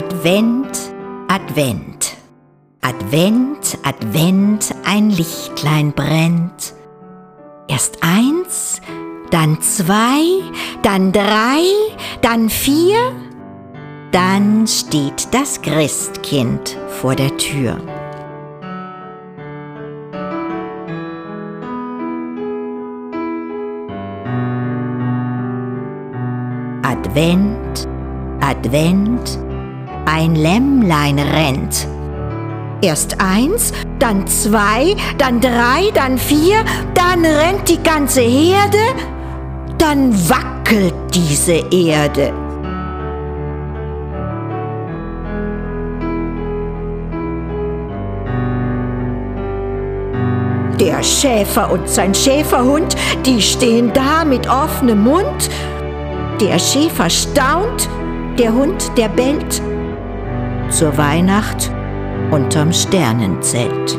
Advent, Advent. Advent, Advent, ein Lichtlein brennt. Erst eins, dann zwei, dann drei, dann vier, dann steht das Christkind vor der Tür. Advent, Advent, ein Lämmlein rennt. Erst eins, dann zwei, dann drei, dann vier, dann rennt die ganze Herde, dann wackelt diese Erde. Der Schäfer und sein Schäferhund, die stehen da mit offenem Mund. Der Schäfer staunt, der Hund, der bellt. Zur Weihnacht unterm Sternenzelt.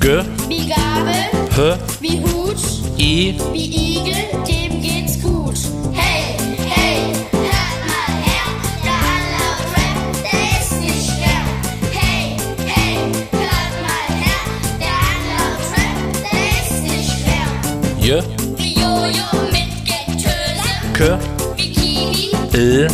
G, wie Gabel, H, wie Hut, I, wie Igel, dem geht's gut. Hey, hey, hört mal her, der Anlauf Rap, der ist nicht schwer. Hey, hey, hört mal her, der Anlauf Rap, der ist nicht schwer. J, Wie Jojo mit Getöse, K, wie Kiwi, L,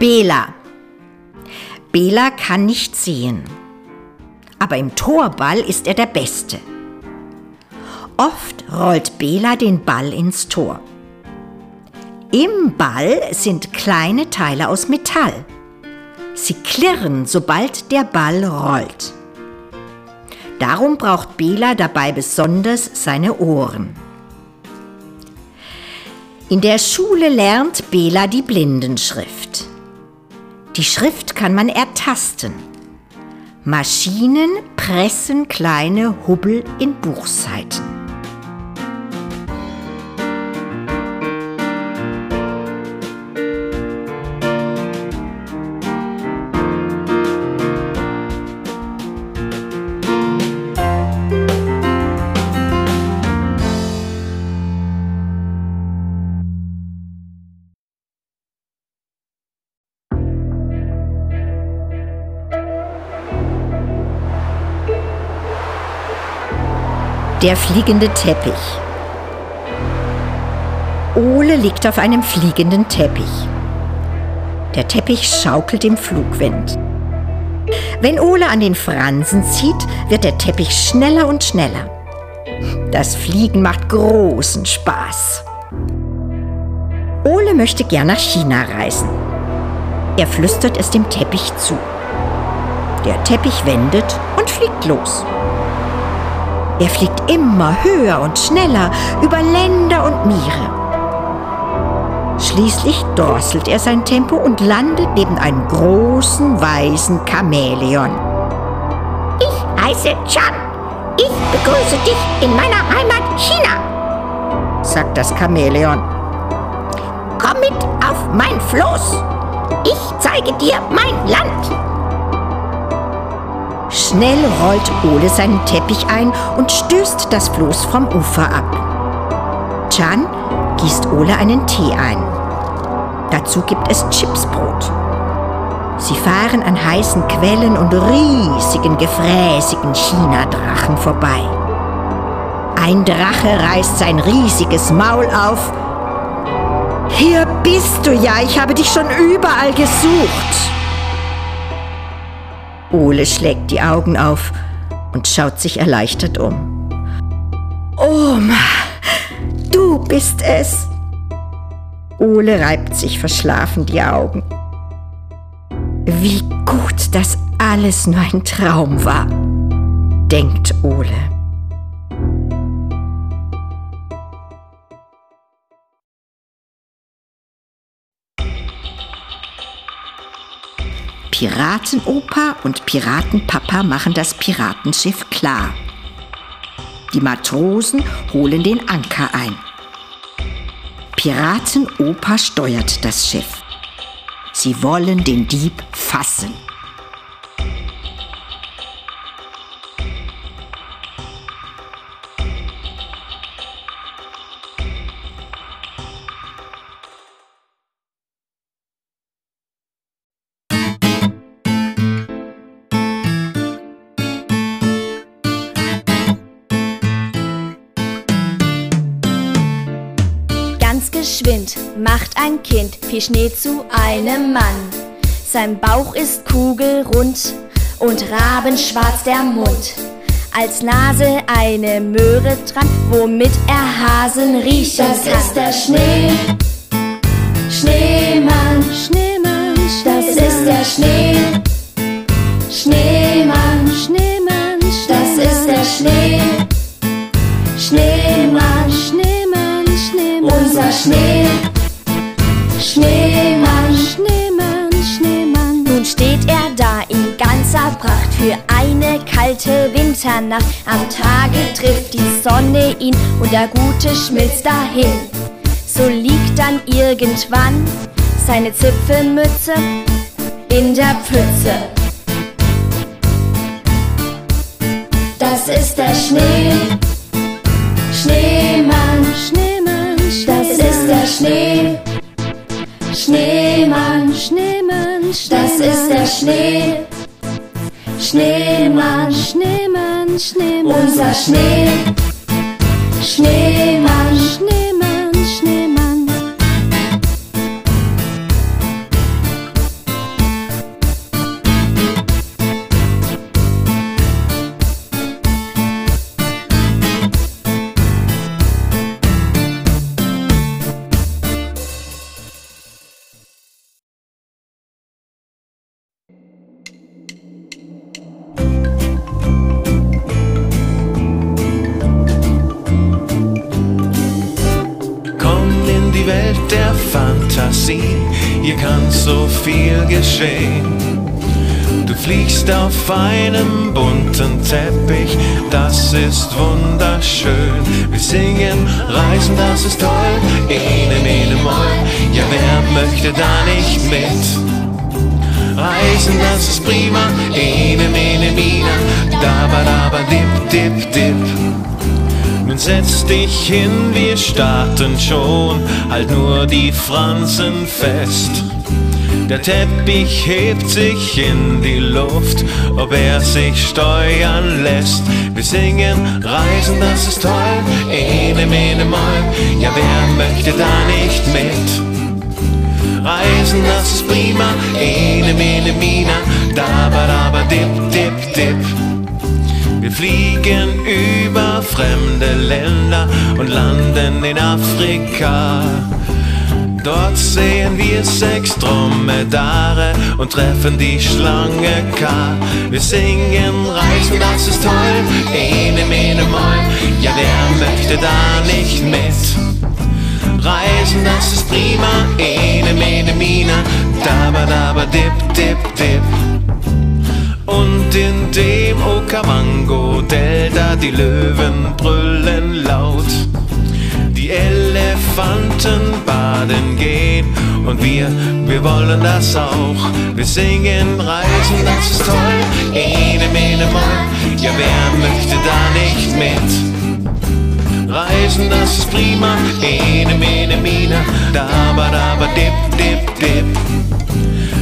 Bela. Bela kann nicht sehen. Aber im Torball ist er der Beste. Oft rollt Bela den Ball ins Tor. Im Ball sind kleine Teile aus Metall. Sie klirren, sobald der Ball rollt. Darum braucht Bela dabei besonders seine Ohren. In der Schule lernt Bela die Blindenschrift. Die Schrift kann man ertasten. Maschinen pressen kleine Hubbel in Buchseiten. Der fliegende Teppich. Ole liegt auf einem fliegenden Teppich. Der Teppich schaukelt im Flugwind. Wenn Ole an den Fransen zieht, wird der Teppich schneller und schneller. Das Fliegen macht großen Spaß. Ole möchte gern nach China reisen. Er flüstert es dem Teppich zu. Der Teppich wendet und fliegt los. Er fliegt immer höher und schneller über Länder und Meere. Schließlich drosselt er sein Tempo und landet neben einem großen weißen Chamäleon. Ich heiße Chan. Ich begrüße dich in meiner Heimat China, sagt das Chamäleon. Komm mit auf mein Floß. Ich zeige dir mein Land. Schnell rollt Ole seinen Teppich ein und stößt das Floß vom Ufer ab. Chan gießt Ole einen Tee ein. Dazu gibt es Chipsbrot. Sie fahren an heißen Quellen und riesigen, gefräßigen Chinadrachen vorbei. Ein Drache reißt sein riesiges Maul auf. Hier bist du ja, ich habe dich schon überall gesucht. Ole schlägt die Augen auf und schaut sich erleichtert um. Oma, du bist es. Ole reibt sich verschlafen die Augen. Wie gut, dass alles nur ein Traum war, denkt Ole. Piratenopa und Piratenpapa machen das Piratenschiff klar. Die Matrosen holen den Anker ein. Piratenopa steuert das Schiff. Sie wollen den Dieb fassen. Geschwind macht ein Kind viel Schnee zu einem Mann. Sein Bauch ist kugelrund und rabenschwarz der Mund. Als Nase eine Möhre dran, womit er Hasen riechen Das kann. ist der Schnee. Schneemann, Schneemann, das ist der Schnee. Schneemann, Schneemann, das ist der Schnee. Schneemann, Schneemann, Schneemann, unser Schnee. Schneemann, Schneemann, Schneemann. Nun steht er da in ganzer Pracht für eine kalte Winternacht. Am Tage trifft die Sonne ihn und der Gute schmilzt dahin. So liegt dann irgendwann seine Zipfelmütze in der Pfütze. das ist der Schnee. Schneemann, Schneemann, das ist der Schnee. Schneemann, Schneemann, das ist der Schnee. Schneemann, Schneemann, Schneemann, unser Schnee. Schneemann, Schneemann, Schneemann. Geschehen. Du fliegst auf einem bunten Teppich, das ist wunderschön. Wir singen, reisen, das ist toll, ene, mene, moll. Ja, wer möchte da nicht mit? Reisen, das ist prima, ene, mene, mina, da, ba, da, ba, dip, dip, dip. Nun setz dich hin, wir starten schon, halt nur die Fransen fest. Der Teppich hebt sich in die Luft, ob er sich steuern lässt. Wir singen, reisen, das ist toll, ene, mene, moll. Ja, wer möchte da nicht mit? Reisen, das ist prima, ene, mene, mina, da, ba, da, ba, dip, dip, dip. Wir fliegen über fremde Länder und landen in Afrika. Dort sehen wir sechs Dromedare und treffen die Schlange K. Wir singen Reisen, das ist toll, ene, mene, moll. Ja, wer möchte da nicht mit? Reisen, das ist prima, ene, mene, mina. Daba, daba, dip, dip, dip. Und in dem Okavango-Delta die Löwen brüllen laut. Die Elefanten baden gehen und wir, wir wollen das auch. Wir singen Reisen, das ist toll, ene, mene, moll. Ja, wer möchte da nicht mit? Reisen, das ist prima, ene, mene, mina. Daba, daba, dip, dip, dip.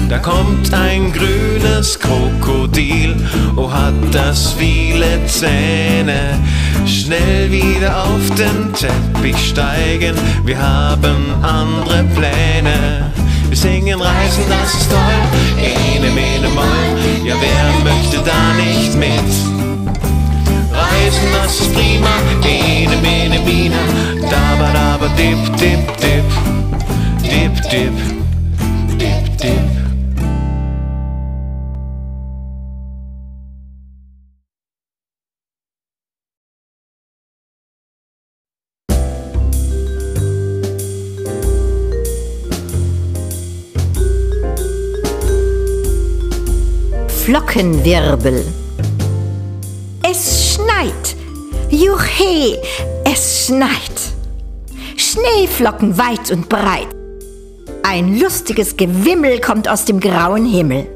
Da kommt ein grünes Krokodil, oh hat das viele Zähne. Schnell wieder auf den Teppich steigen, wir haben andere Pläne. Wir singen Reisen, das ist toll, ene, mene, moll. Ja, wer möchte da nicht mit? Reisen, das ist prima, ene, mene, mina. Daba, daba, dip, dip, dip, dip, dip, dip, dip. Flockenwirbel. Es schneit. Juche, es schneit. Schneeflocken weit und breit. Ein lustiges Gewimmel kommt aus dem grauen Himmel.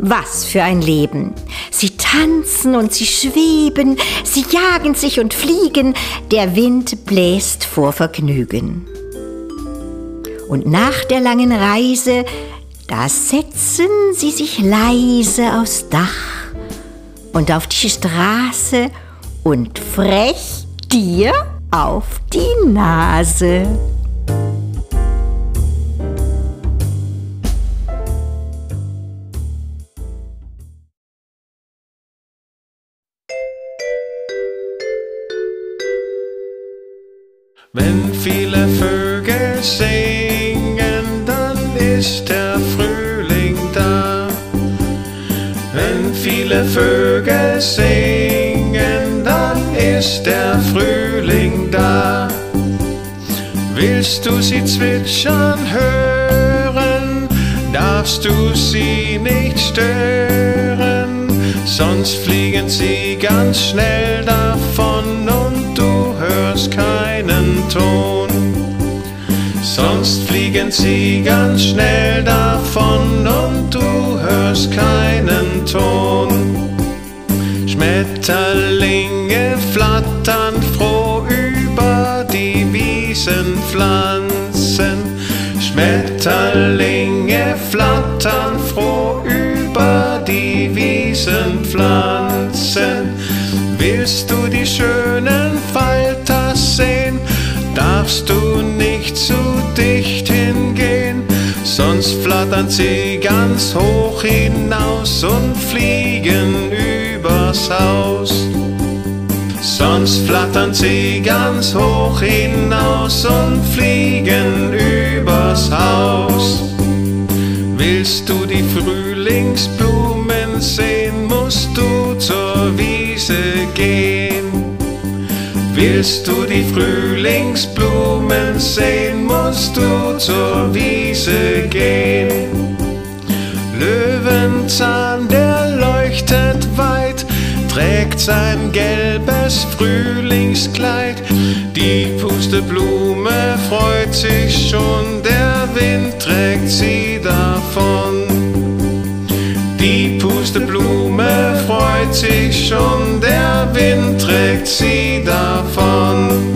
Was für ein Leben. Sie tanzen und sie schweben, sie jagen sich und fliegen, der Wind bläst vor Vergnügen. Und nach der langen Reise, da setzen sie sich leise aufs Dach und auf die Straße und frech dir auf die Nase. Wenn viele Vögel singen, Vögel singen, dann ist der Frühling da. Willst du sie zwitschern hören, darfst du sie nicht stören, sonst fliegen sie ganz schnell davon und du hörst keinen Ton. Sonst fliegen sie ganz schnell davon und du hörst keinen Ton. Schmetterlinge flattern froh über die Wiesenpflanzen. Schmetterlinge flattern froh über die Wiesenpflanzen. Willst du die schönen Falter sehen, darfst du nicht zu dicht hingehen, sonst flattern sie ganz hoch hinaus und fliegen übers Haus. Sonst flattern sie ganz hoch hinaus und fliegen übers Haus. Willst du die Frühlingsblumen sehen, musst du zur Wiese gehen. Willst du die Frühlingsblumen sehen, musst du zur Wiese gehen. Löwenzahn, der trägt sein gelbes Frühlingskleid. Die Pusteblume freut sich schon, der Wind trägt sie davon. Die Pusteblume freut sich schon, der Wind trägt sie davon.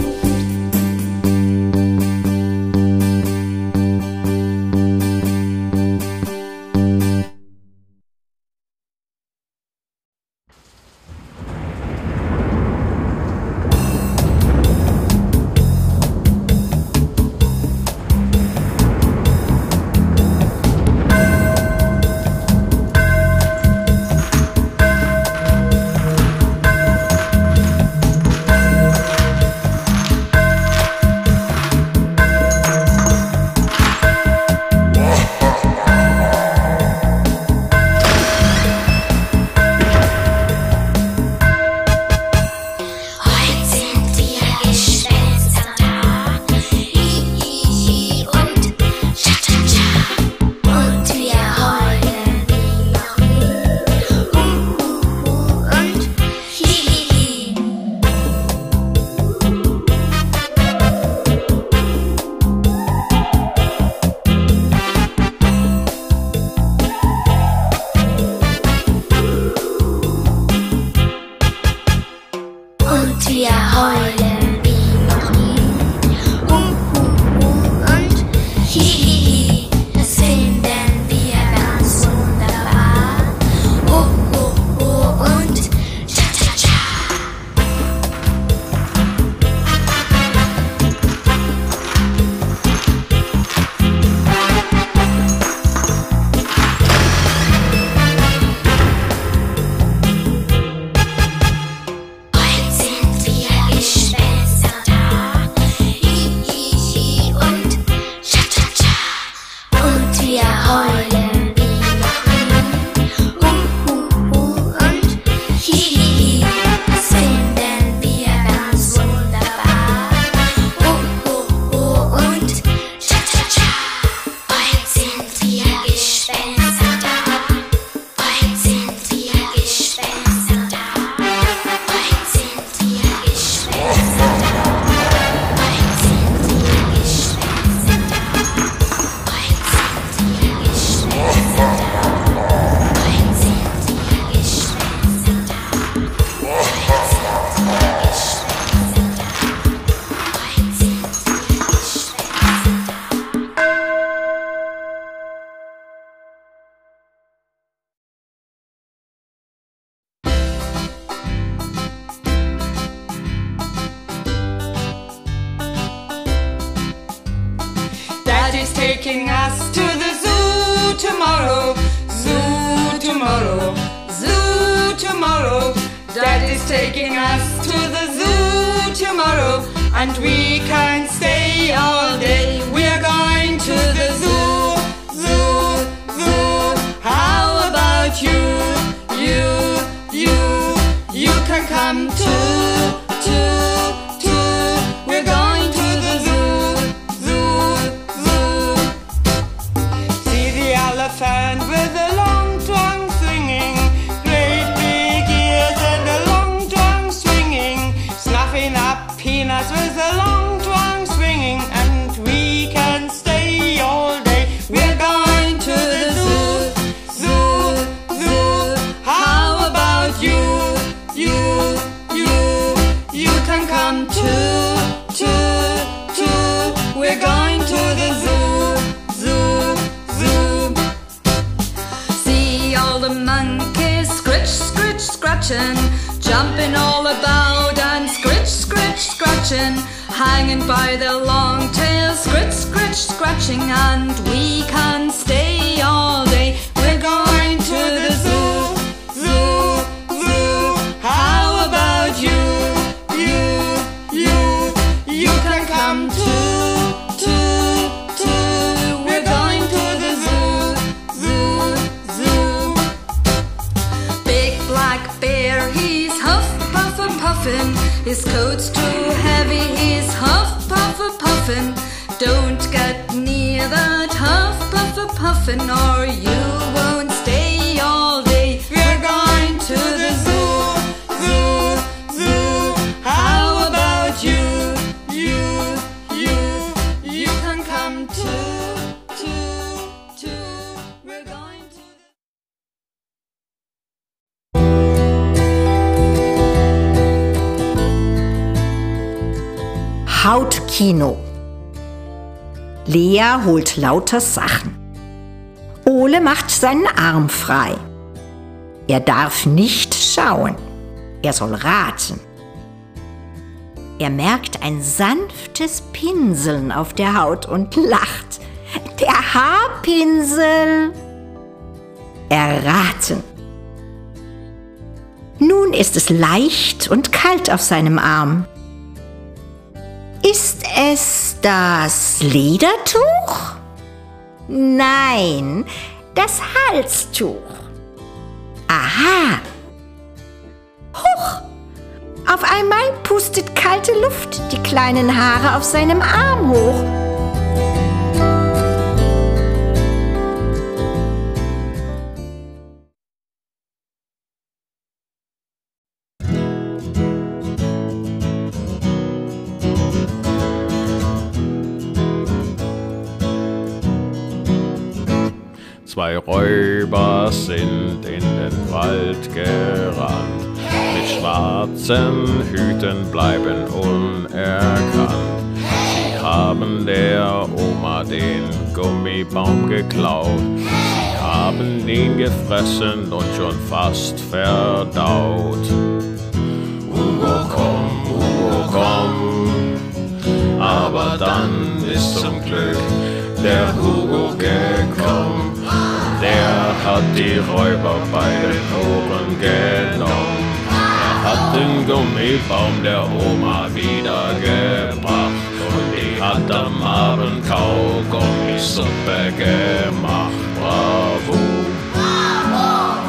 Tia Heule. Tomorrow, and we can't stay all day. Scratching, hanging by their long tails, scritch, scritch, scratching, and we can stay all day. We're going to the zoo, zoo, zoo. How about you, you, you? You can come too, too, too. We're puffin'. Don't get near that huff, puff, a puffin', or you won't stay all day. We're going to the zoo, zoo, zoo. How about you, you, you? You can come too, too, too. We're going to the Hautkino. Lea holt lauter Sachen. Ole macht seinen Arm frei. Er darf nicht schauen. Er soll raten. Er merkt ein sanftes Pinseln auf der Haut und lacht. Der Haarpinsel. Erraten. Nun ist es leicht und kalt auf seinem Arm. Ist es das Ledertuch? Nein, das Halstuch. Aha. Huch! Auf einmal pustet kalte Luft die kleinen Haare auf seinem Arm hoch. Zwei Räuber sind in den Wald gerannt. Mit schwarzen Hüten bleiben unerkannt. Sie haben der Oma den Gummibaum geklaut. Sie haben ihn gefressen und schon fast verdaut. Hugo, komm, Hugo, komm. Aber dann ist zum Glück der Hugo gekommen. Hat die Räuber bei den Ohren genommen. Er hat den Gummibaum der Oma wiedergebracht. Und die hat am Abend Kaugummi-Suppe gemacht. Bravo.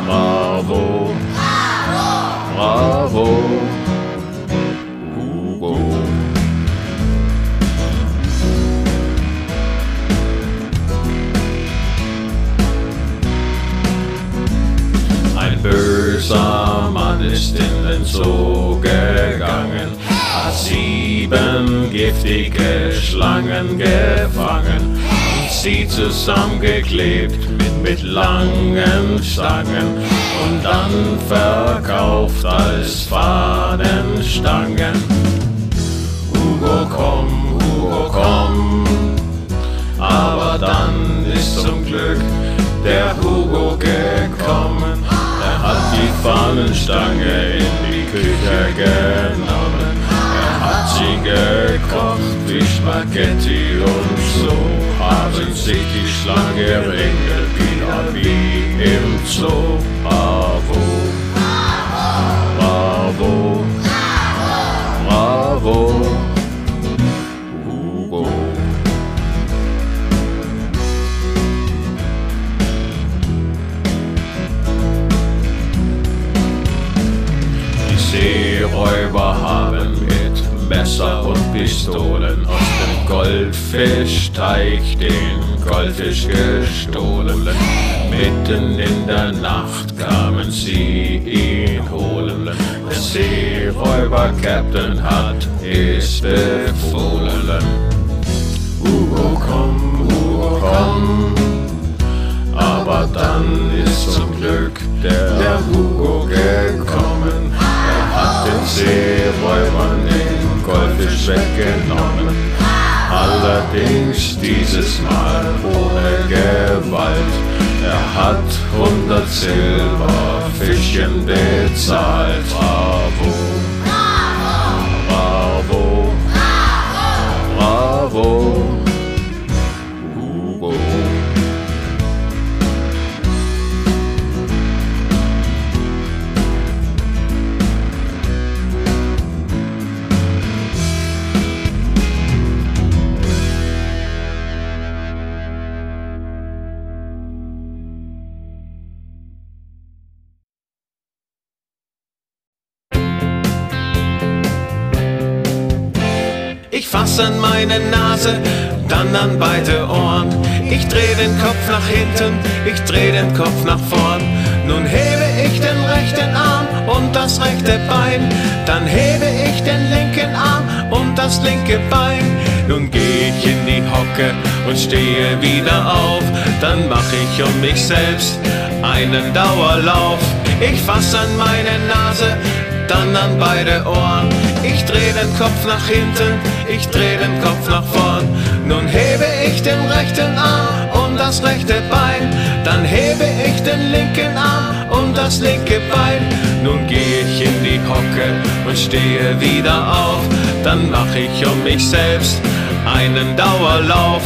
Bravo. Bravo. Hugo. Böser Mann ist in den Zoo gegangen, hat sieben giftige Schlangen gefangen und sie zusammengeklebt mit, mit langen Stangen und dann verkauft als Fahnenstangen. Hugo, komm, Hugo, komm. Aber dann ist zum Glück der Hugo gekommen. Fahnenstange in die Küche genommen. Er hat sie gekocht wie Spaghetti und so haben sich die Schlange ringelt, wieder wie im Zoo. Bravo, bravo, bravo. bravo. Messer und Pistolen aus dem Goldfischteich den Goldfisch gestohlen. Mitten in der Nacht kamen sie ihn holen. Der Seeräuber Captain hat es befohlen. Hugo, komm, Hugo, komm. Aber dann ist zum Glück der, Hugo gekommen. Er hat den Seeräubern den Goldfisch weggenommen. Allerdings dieses Mal ohne Gewalt. Er hat hundert Silberfischchen bezahlt. Bravo, Fass an meine Nase, dann an beide Ohren. Ich dreh den Kopf nach hinten, ich dreh den Kopf nach vorn. Nun hebe ich den rechten Arm und das rechte Bein. Dann hebe ich den linken Arm und das linke Bein. Nun geh ich in die Hocke und stehe wieder auf. Dann mach ich um mich selbst einen Dauerlauf. Ich fass an meine Nase, dann an beide Ohren. Ich dreh den Kopf nach hinten, ich dreh den Kopf nach vorn. Nun hebe ich den rechten Arm um das rechte Bein, dann hebe ich den linken Arm um das linke Bein. Nun geh ich in die Hocke und stehe wieder auf, dann mach ich um mich selbst einen Dauerlauf.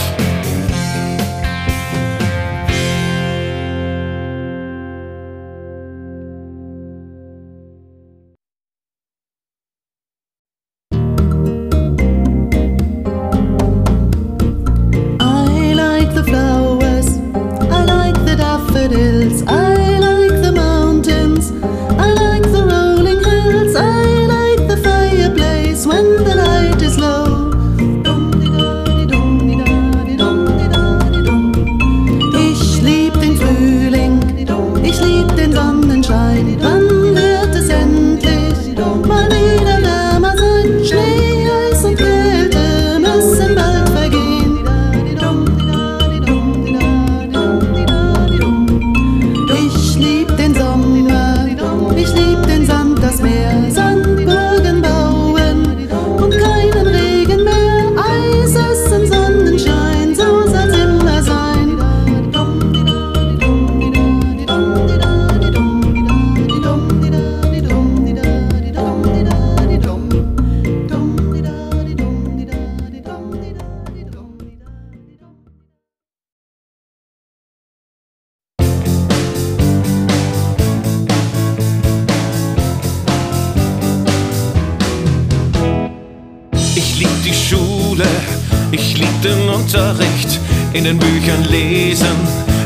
Unterricht, in den Büchern lesen,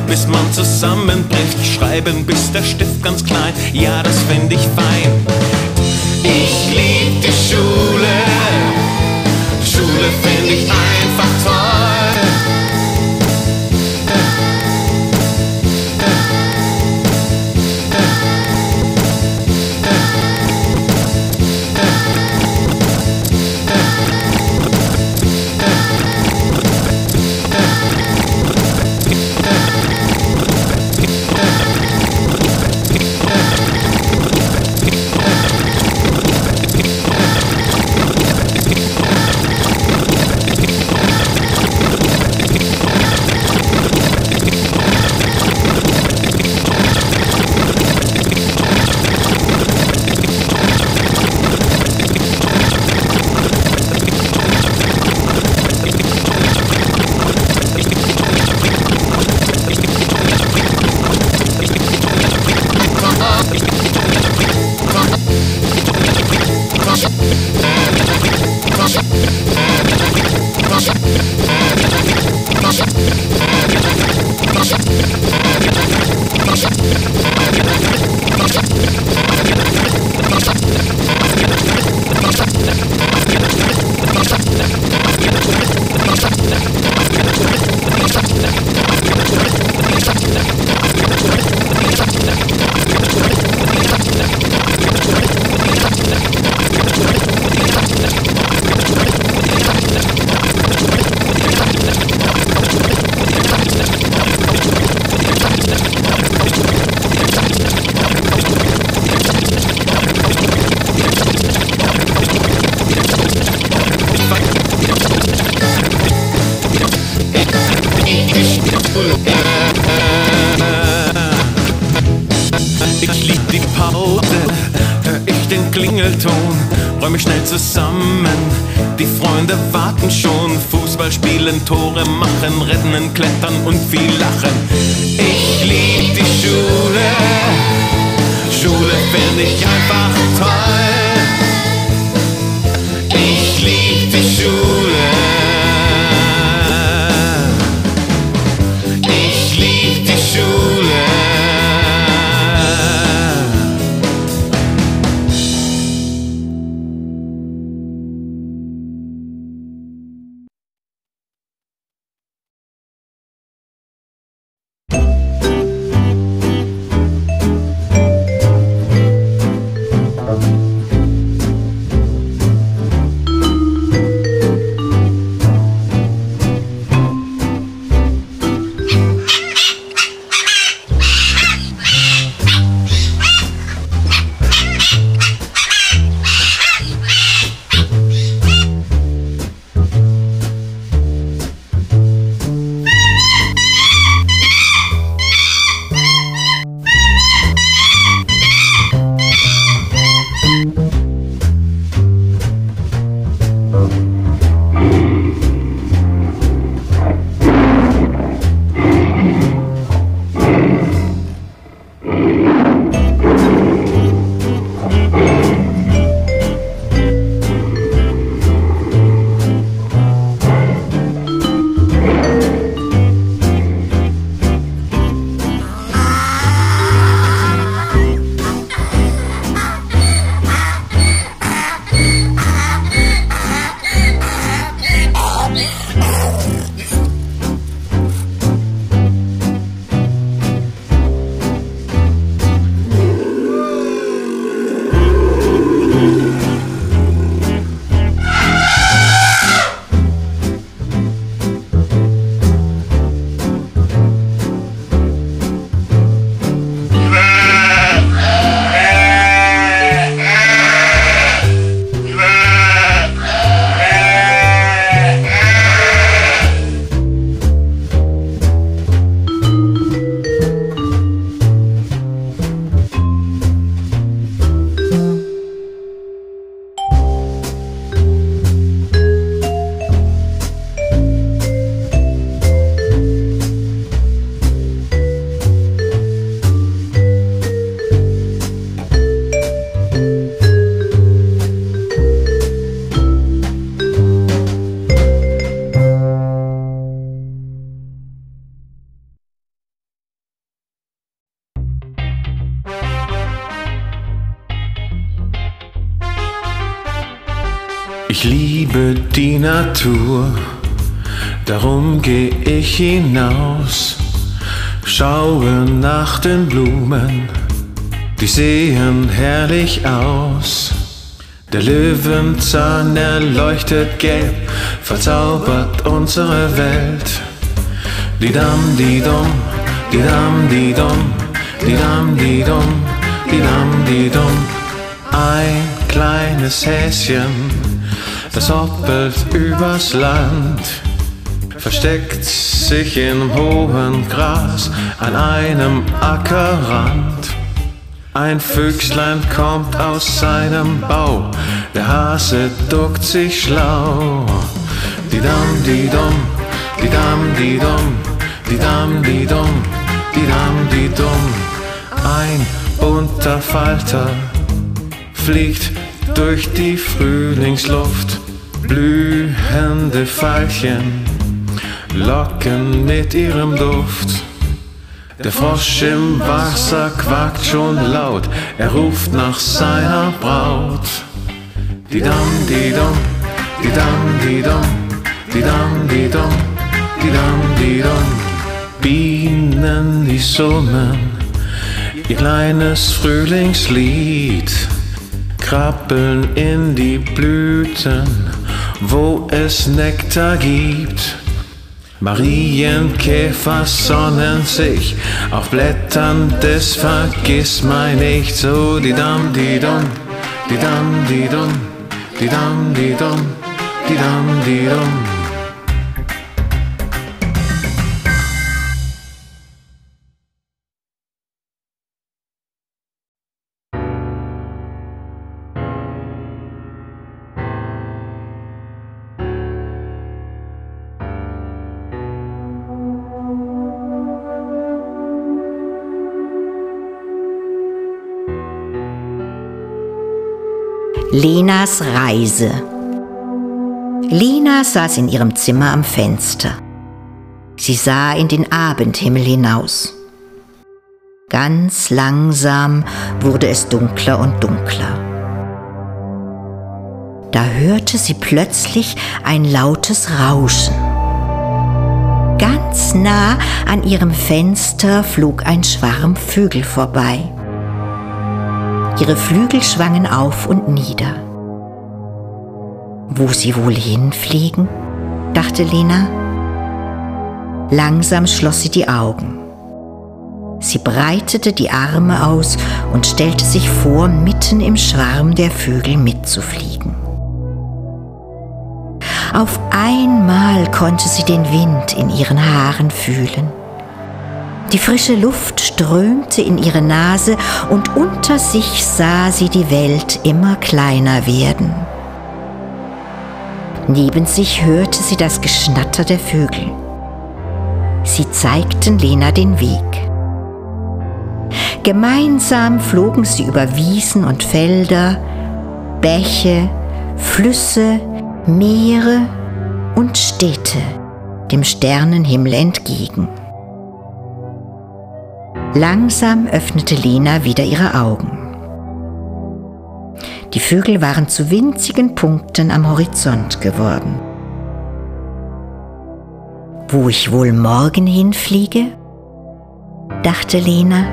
bis man zusammenbricht, schreiben, bis der Stift ganz klein, ja, das find ich fein. Ich lieb die Schule, Schule find ich einfach toll. tårer Ich liebe die Natur, darum geh ich hinaus, schaue nach den Blumen, die sehen herrlich aus. Der Löwenzahn erleuchtet gelb, verzaubert unsere Welt. Die dam, die dum, die dam, die dum, die dam, die dum, die dam, die dum. Ein kleines Häschen, das hoppelt übers Land, versteckt sich im hohen Gras an einem Ackerrand. Ein Füchslein kommt aus seinem Bau, der Hase duckt sich schlau. Die dam, die dum, die dam, die dum, die dam, die dum, die dam, die dum. Ein bunter Falter fliegt durch die Frühlingsluft. Blühende Veilchen locken mit ihrem Duft. Der Frosch im Wasser quakt schon laut, er ruft nach seiner Braut. Die dam, die dum, die dam, die dum, die dam, die dum, die dam, die dum. Bienen, die summen ihr kleines Frühlingslied, krabbeln in die Blüten, wo es Nektar gibt. Marienkäfer sonnen sich auf Blättern des Vergissmeinnicht. So die dam, die dum, die dam, die dum, die dam, die dum, die dam, die dum. Lenas Reise. Lena saß in ihrem Zimmer am Fenster. Sie sah in den Abendhimmel hinaus. Ganz langsam wurde es dunkler und dunkler. Da hörte sie plötzlich ein lautes Rauschen. Ganz nah an ihrem Fenster flog ein Schwarm Vögel vorbei. Ihre Flügel schwangen auf und nieder. Wo sie wohl hinfliegen? dachte Lena. Langsam schloss sie die Augen. Sie breitete die Arme aus und stellte sich vor, mitten im Schwarm der Vögel mitzufliegen. Auf einmal konnte sie den Wind in ihren Haaren fühlen. Die frische Luft strömte in ihre Nase und unter sich sah sie die Welt immer kleiner werden. Neben sich hörte sie das Geschnatter der Vögel. Sie zeigten Lena den Weg. Gemeinsam flogen sie über Wiesen und Felder, Bäche, Flüsse, Meere und Städte dem Sternenhimmel entgegen. Langsam öffnete Lena wieder ihre Augen. Die Vögel waren zu winzigen Punkten am Horizont geworden. Wo ich wohl morgen hinfliege? dachte Lena.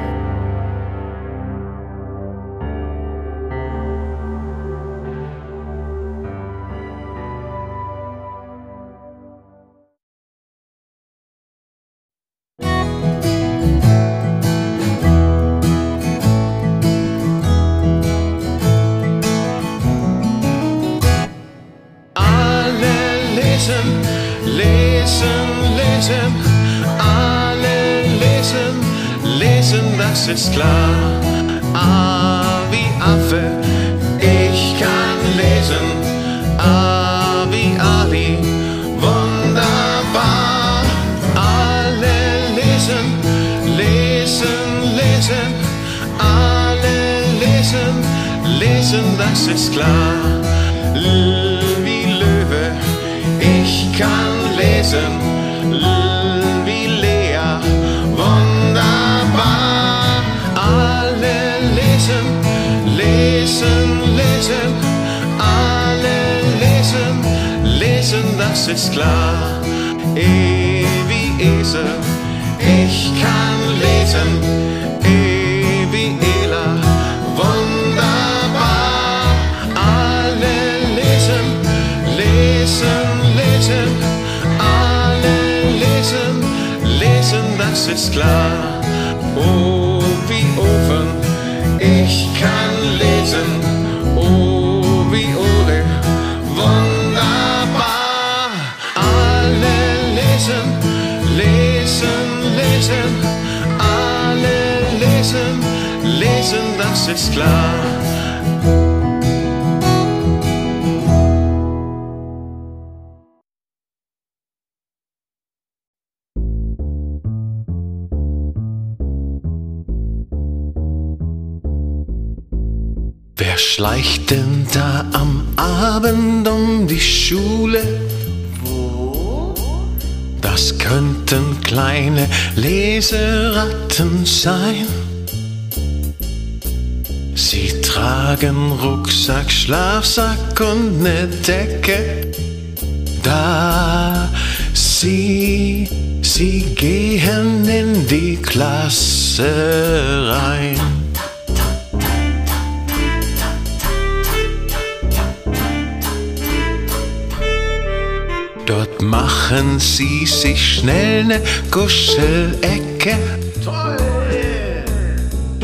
Ich kann lesen. O wie Ole, wunderbar. Alle lesen, lesen, lesen. Alle lesen, lesen, das ist klar. Schleicht denn da am Abend um die Schule? Wo? Das könnten kleine Leseratten sein. Sie tragen Rucksack, Schlafsack und ne Decke. Da sie, sie gehen in die Klasse rein. Dort machen sie sich schnell ne Kuschelecke.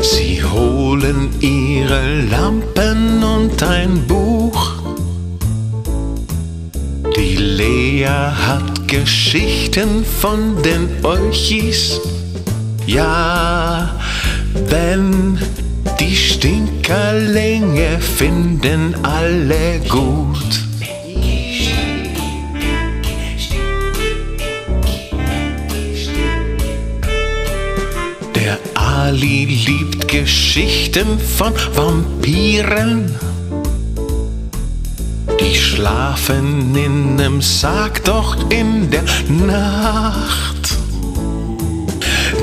Sie holen ihre Lampen und ein Buch. Die Lea hat Geschichten von den Olchis. Ja, denn die Stinkerlinge finden alle gut. Ali liebt Geschichten von Vampiren. Die schlafen in nem Sarg, doch in der Nacht.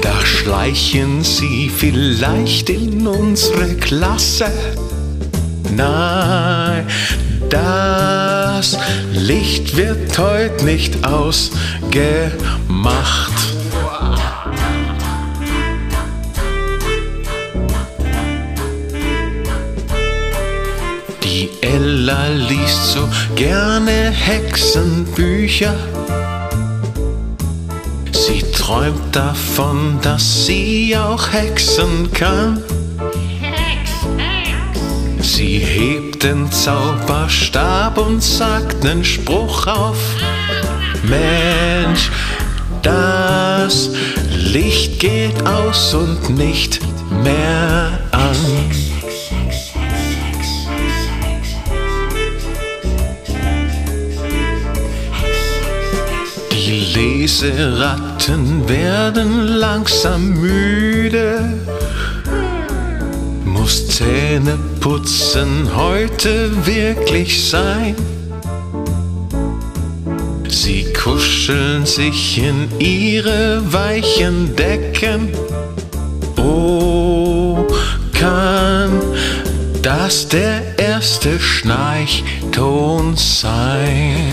Da schleichen sie vielleicht in unsere Klasse. Nein, das Licht wird heute nicht ausgemacht. Ella liest so gerne Hexenbücher. Sie träumt davon, dass sie auch hexen kann. Sie hebt den Zauberstab und sagt nen Spruch auf. Mensch, das Licht geht aus und nicht mehr an. Die Leseratten werden langsam müde. Muss Zähne putzen heute wirklich sein? Sie kuscheln sich in ihre weichen Decken. Oh, kann das der erste Schnarchton sein?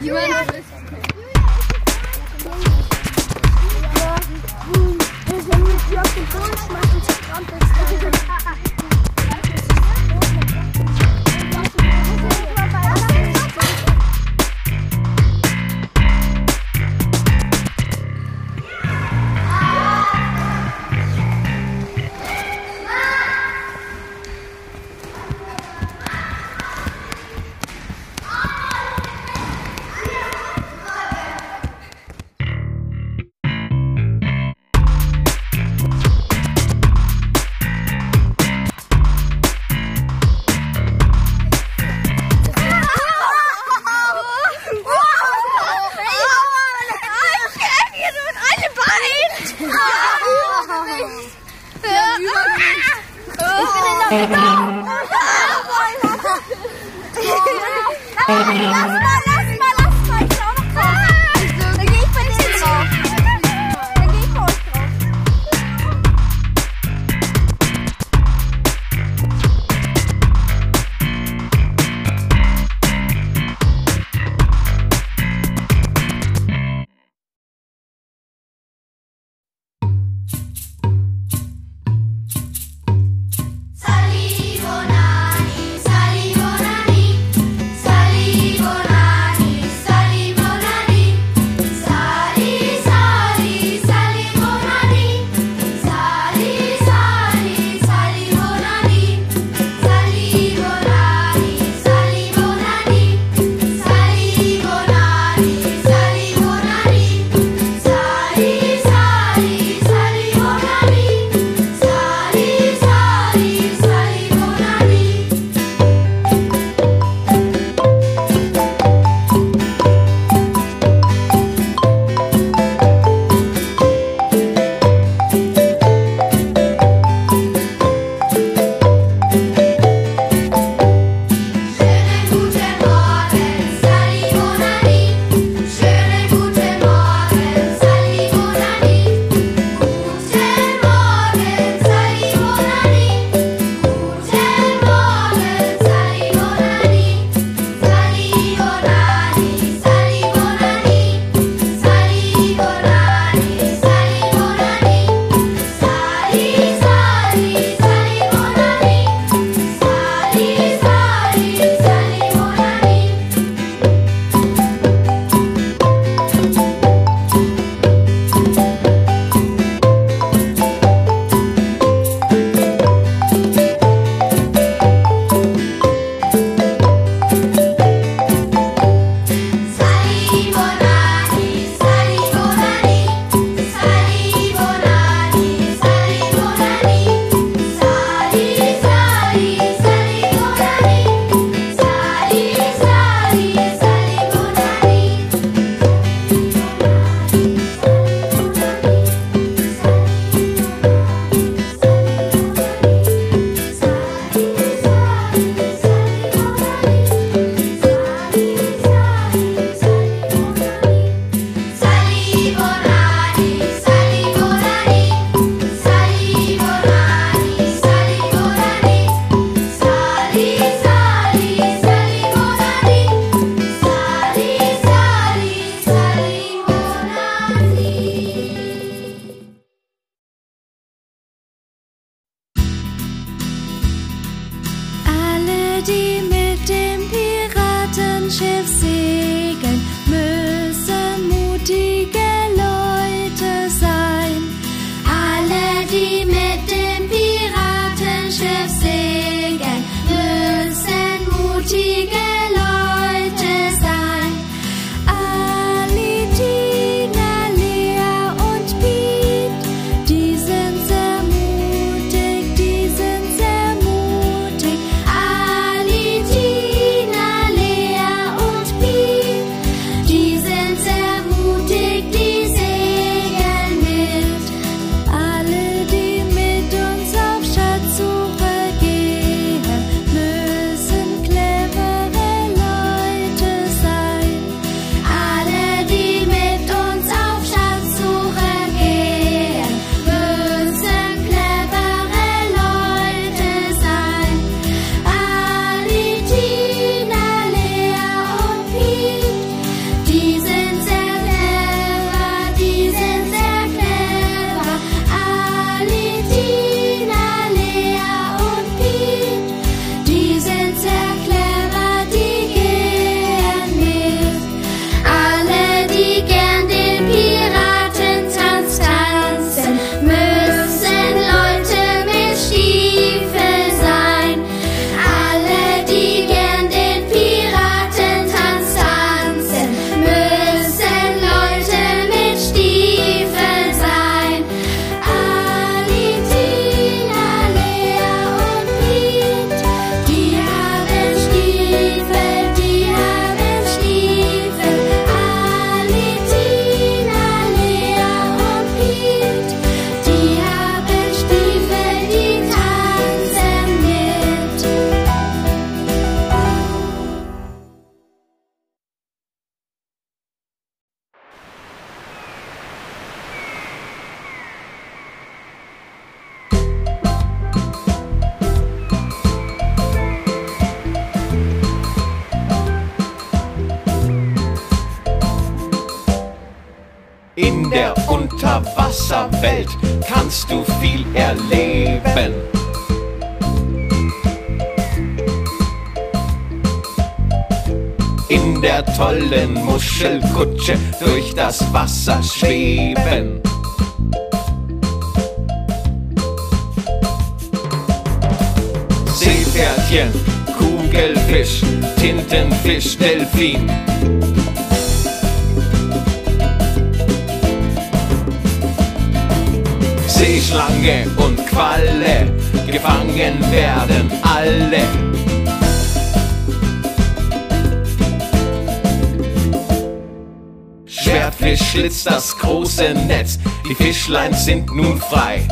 You went to tollen Muschelkutsche durch das Wasser schweben. Seepferdchen, Kugelfisch, Tintenfisch, Delfin. Seeschlange und Qualle, gefangen werden alle. Schwertfisch schlitzt das große Netz, die Fischlein sind nun frei.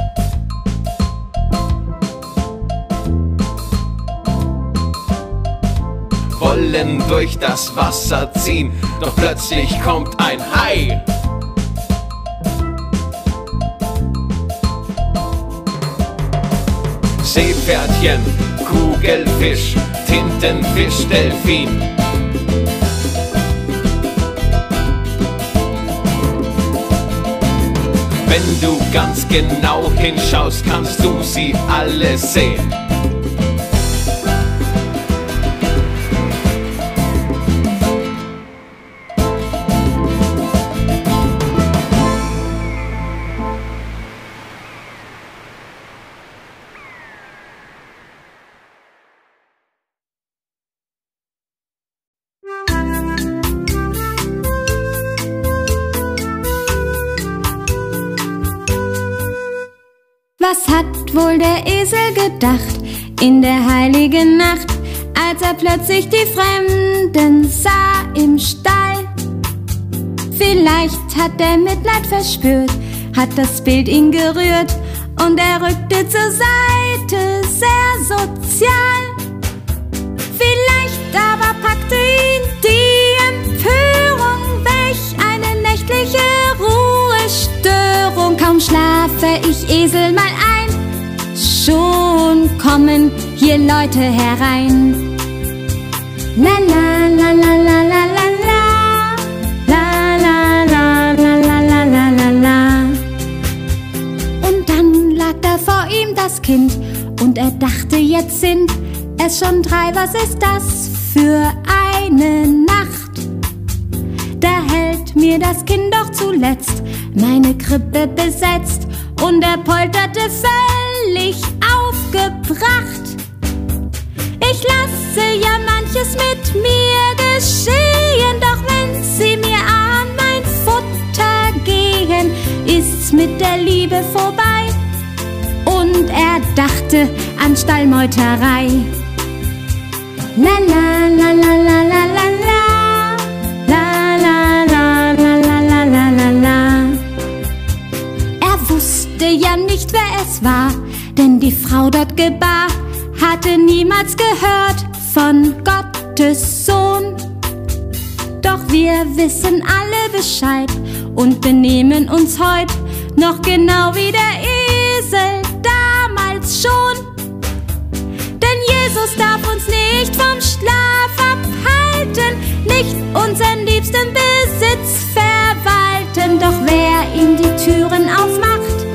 Wollen durch das Wasser ziehen, doch plötzlich kommt ein Hai. Seepferdchen, Kugelfisch, Tintenfisch, Delfin. Wenn du ganz genau hinschaust, kannst du sie alle sehen. Gedacht in der heiligen Nacht, als er plötzlich die Fremden sah im Stall? Vielleicht hat er Mitleid verspürt, hat das Bild ihn gerührt und er rückte zur Seite sehr sozial. Vielleicht aber packte ihn die Empörung, welch eine nächtliche Ruhestörung. Kaum schlafe ich Esel mal ein, schon kommen hier Leute herein. La la la la la la Und dann lag da vor ihm das Kind und er dachte, jetzt sind es schon drei, was ist das für eine Nacht? Da hält mir das Kind doch zuletzt meine Krippe besetzt und er polterte mich aufgebracht. Ich lasse ja manches mit mir geschehen, doch wenn sie mir an mein Futter gehen, ist's mit der Liebe vorbei. Und er dachte an Stallmeuterei. La la la la la la la la. ja nicht, wer es war denn die Frau dort gebar, hatte niemals gehört von Gottes Sohn. Doch wir wissen alle Bescheid und benehmen uns heut noch genau wie der Esel damals schon. Denn Jesus darf uns nicht vom Schlaf abhalten, nicht unseren liebsten Besitz verwalten. Doch wer ihm die Türen aufmacht,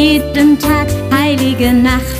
jeden Tag heilige Nacht.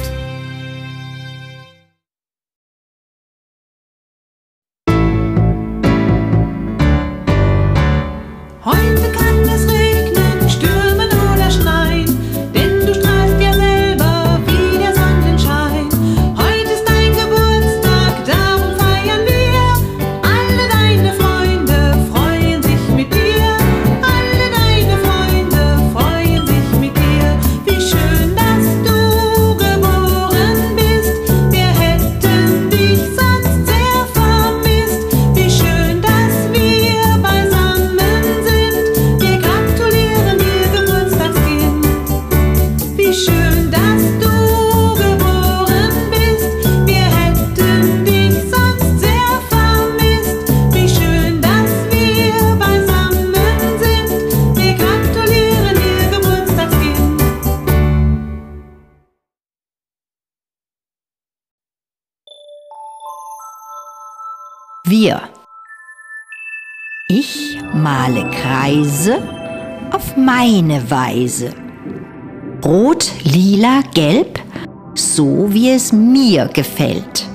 Kreise auf meine Weise. Rot, lila, gelb, so wie es mir gefällt.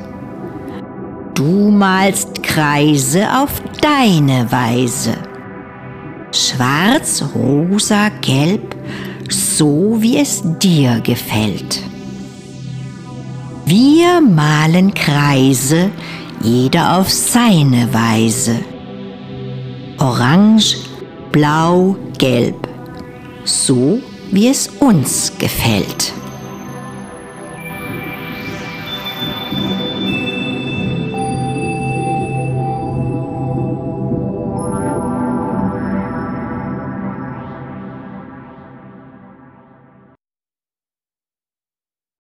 Du malst Kreise auf deine Weise. Schwarz, rosa, gelb, so wie es dir gefällt. Wir malen Kreise, jeder auf seine Weise. Orange, blau, gelb, so wie es uns gefällt.